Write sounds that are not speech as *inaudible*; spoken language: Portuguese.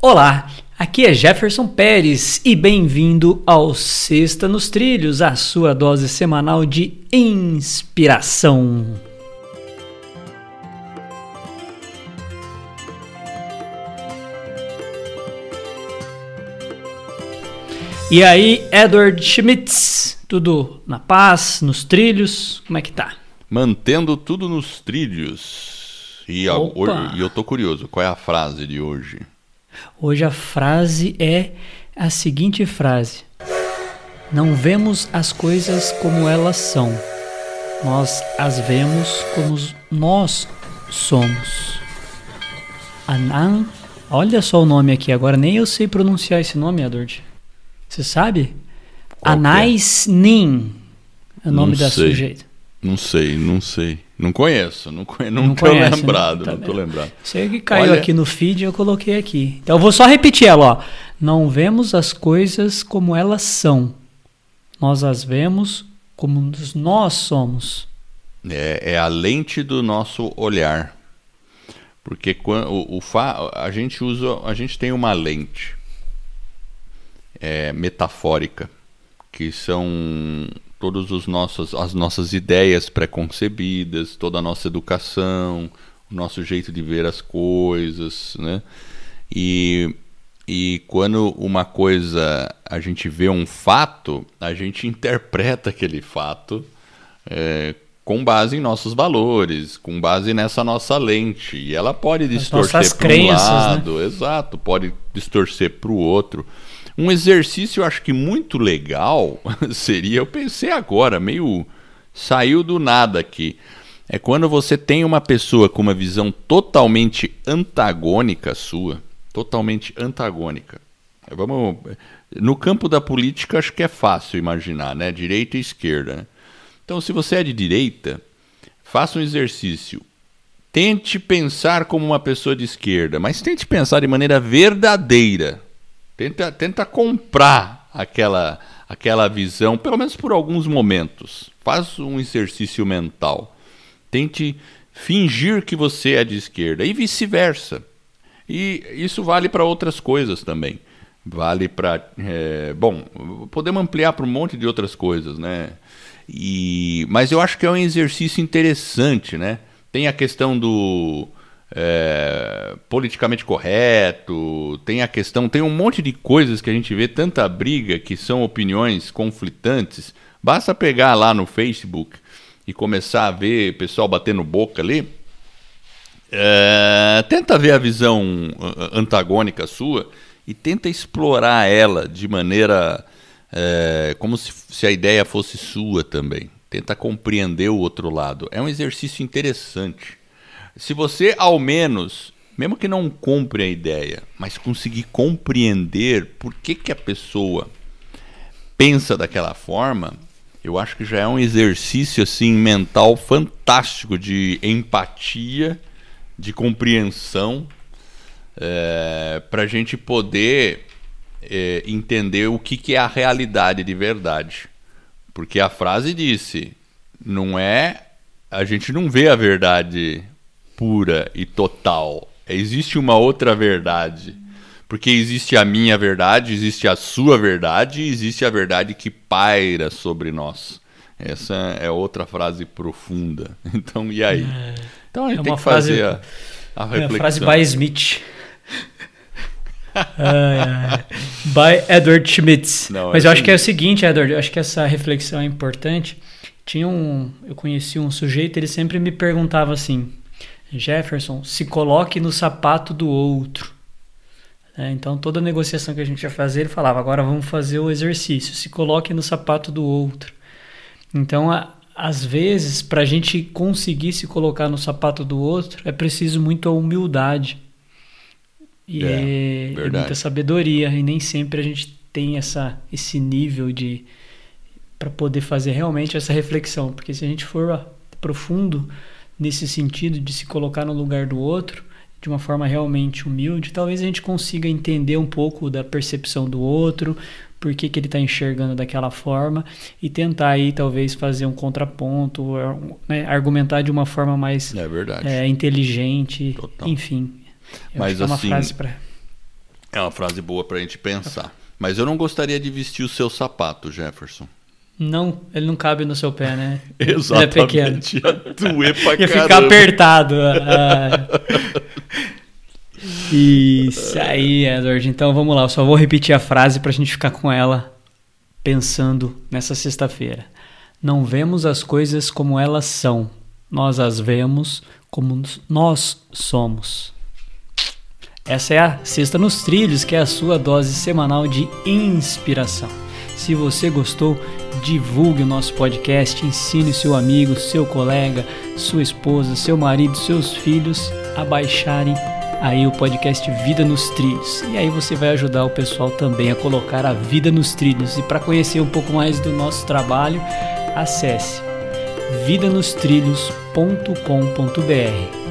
Olá, aqui é Jefferson Pérez e bem-vindo ao Sexta nos Trilhos, a sua dose semanal de inspiração. E aí, Edward Schmitz, tudo na paz, nos trilhos? Como é que tá? Mantendo tudo nos trilhos. E, a, Opa. e eu tô curioso, qual é a frase de hoje? Hoje a frase é a seguinte frase: Não vemos as coisas como elas são, nós as vemos como nós somos. Anan, olha só o nome aqui, agora nem eu sei pronunciar esse nome, Edward. Você sabe? Qual é? Anais Nin é o nome Não da sei. sujeita. Não sei, não sei. Não conheço, não, conhe... não, Não tô conhece, né? lembrado, Tá não tô lembrado. Que caiu Olha- aqui no feed eu coloquei aqui. Então eu vou só repetir ela, ó. Não vemos as coisas como elas são. Nós as vemos como nós somos. É, é a lente do nosso olhar. Porque quan- o, o fa... a gente usa, a gente tem uma lente é, metafórica, que são todas os nossos, as nossas ideias preconcebidas, toda a nossa educação, o nosso jeito de ver as coisas, né? E, e quando uma coisa a gente vê um fato, a gente interpreta aquele fato é, com base em nossos valores, com base nessa nossa lente. E ela pode distorcer para um né? lado, exato, pode distorcer para o outro. Um exercício, eu acho que muito legal *laughs* seria, eu pensei agora, meio saiu do nada aqui. É quando você tem uma pessoa com uma visão totalmente antagônica sua, totalmente antagônica. Vamos, no campo da política acho que é fácil imaginar, né? Direita e esquerda. né? Então, se você é de direita, faça um exercício. Tente pensar como uma pessoa de esquerda, mas tente pensar de maneira verdadeira. Tenta, tenta comprar aquela, aquela visão, pelo menos por alguns momentos. Faz um exercício mental. Tente fingir que você é de esquerda e vice-versa. E isso vale para outras coisas também. Vale para. bom, podemos ampliar para um monte de outras coisas, né? E, mas eu acho que é um exercício interessante, né? Tem a questão do é, politicamente correto, tem a questão, tem um monte de coisas que a gente vê tanta briga que são opiniões conflitantes. Basta pegar lá no Facebook e começar a ver pessoal batendo boca ali. É, tenta ver a visão uh, antagônica sua e tenta explorar ela de maneira é, como se, se a ideia fosse sua também. Tenta compreender o outro lado. É um exercício interessante. Se você, ao menos, mesmo que não compre a ideia, mas conseguir compreender por que, que a pessoa pensa daquela forma, eu acho que já é um exercício assim mental fantástico de empatia, de compreensão, é, para a gente poder é, entender o que, que é a realidade de verdade. Porque a frase disse, não é. A gente não vê a verdade pura e total. Existe uma outra verdade. Porque existe a minha verdade, existe a sua verdade e existe a verdade que paira sobre nós. Essa é outra frase profunda. *laughs* Então, e aí? Então a gente É tem que fazer frase- a, a É a reflexão. frase by Smith. *laughs* Ai. by Edward Schmitz. Não, Mas eu essa acho que é o seguinte, Edward, eu acho que essa reflexão é importante. Tinha um, eu conheci um sujeito, ele sempre me perguntava assim: Jefferson, se coloque no sapato do outro. É, então toda negociação que a gente ia fazer, ele falava: agora vamos fazer o exercício, se coloque no sapato do outro. Então, a- às vezes, para a gente conseguir se colocar no sapato do outro, é preciso muita humildade e, É, e verdade. muita sabedoria. E nem sempre a gente tem essa, esse nível de para poder fazer realmente essa reflexão. Porque se a gente for profundo nesse sentido de se colocar no lugar do outro, de uma forma realmente humilde, talvez a gente consiga entender um pouco da percepção do outro, por que, que ele está enxergando daquela forma e tentar aí talvez fazer um contraponto, ar- né, argumentar de uma forma mais É verdade. é, inteligente, Total. enfim. Mas que é uma assim, frase para É uma frase boa pra gente pensar. Mas eu não gostaria de vestir o seu sapato, Jefferson. Não, ele não cabe no seu pé, né? Exatamente. *laughs* Ele é pequeno. Ia doer pra Ia caramba. ficar apertado. ah. *laughs* Isso aí, Edward. Então vamos lá, eu só vou repetir a frase pra gente ficar com ela pensando nessa sexta-feira. Não vemos as coisas como elas são, nós as vemos como nós somos. Essa é a Sexta nos Trilhos, que é a sua dose semanal de inspiração. Se você gostou, divulgue o nosso podcast, ensine seu amigo, seu colega, sua esposa, seu marido, seus filhos a baixarem aí o podcast Vida nos Trilhos. E aí você vai ajudar o pessoal também a colocar a vida nos trilhos. E para conhecer um pouco mais do nosso trabalho, acesse vidanostrilhos.com.br